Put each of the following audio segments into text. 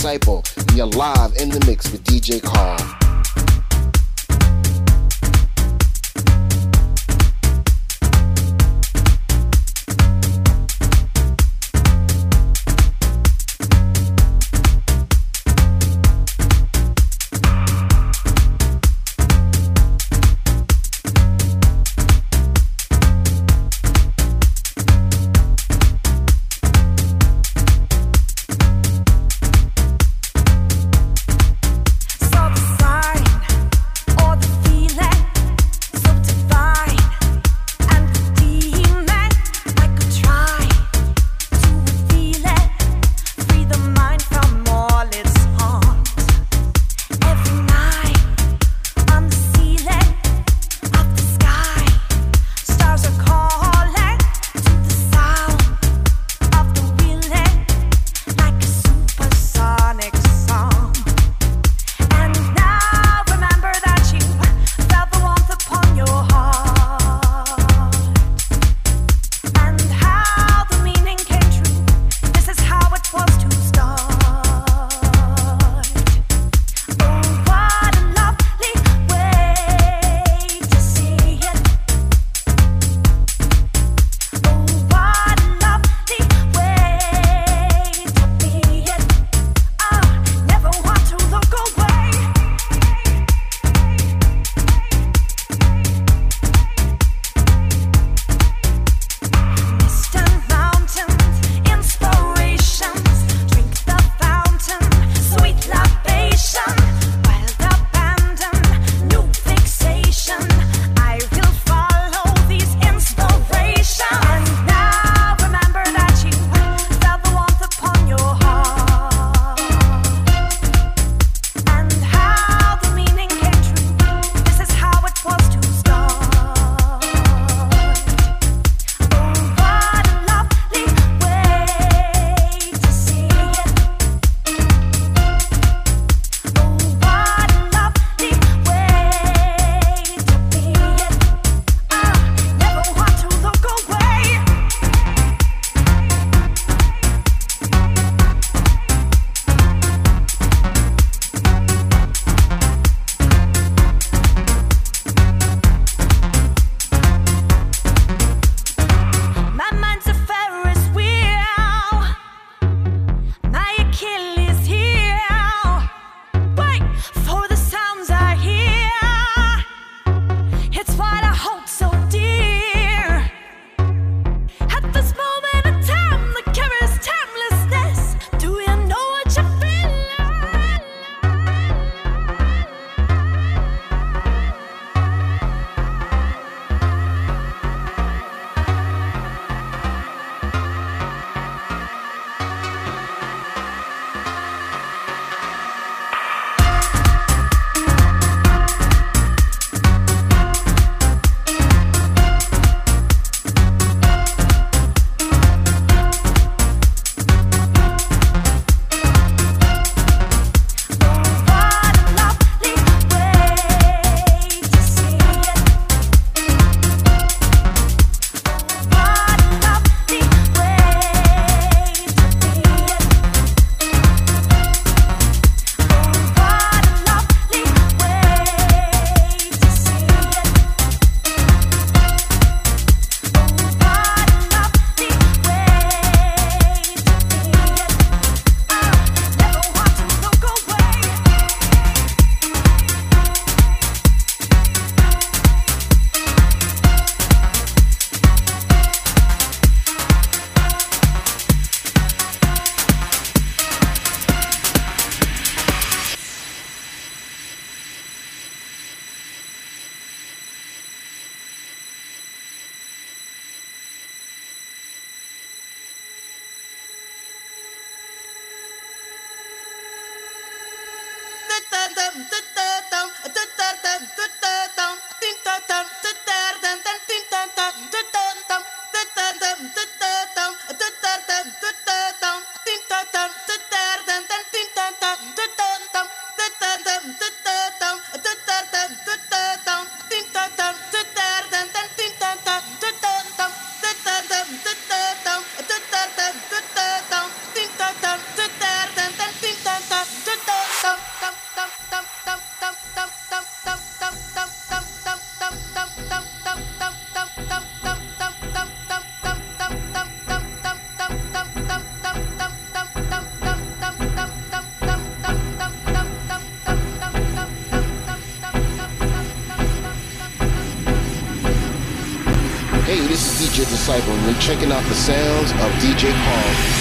Disciple, and you're live in the mix with DJ Carl. You're checking out the sounds of DJ Paul.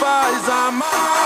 faz amar.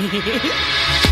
嘿嘿嘿嘿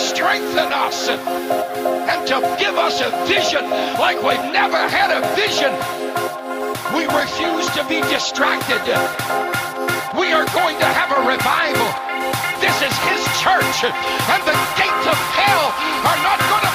strengthen us and to give us a vision like we've never had a vision. We refuse to be distracted. We are going to have a revival. This is his church, and the gates of hell are not going to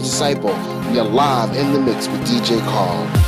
Disciple. You're live in the mix with DJ Carl.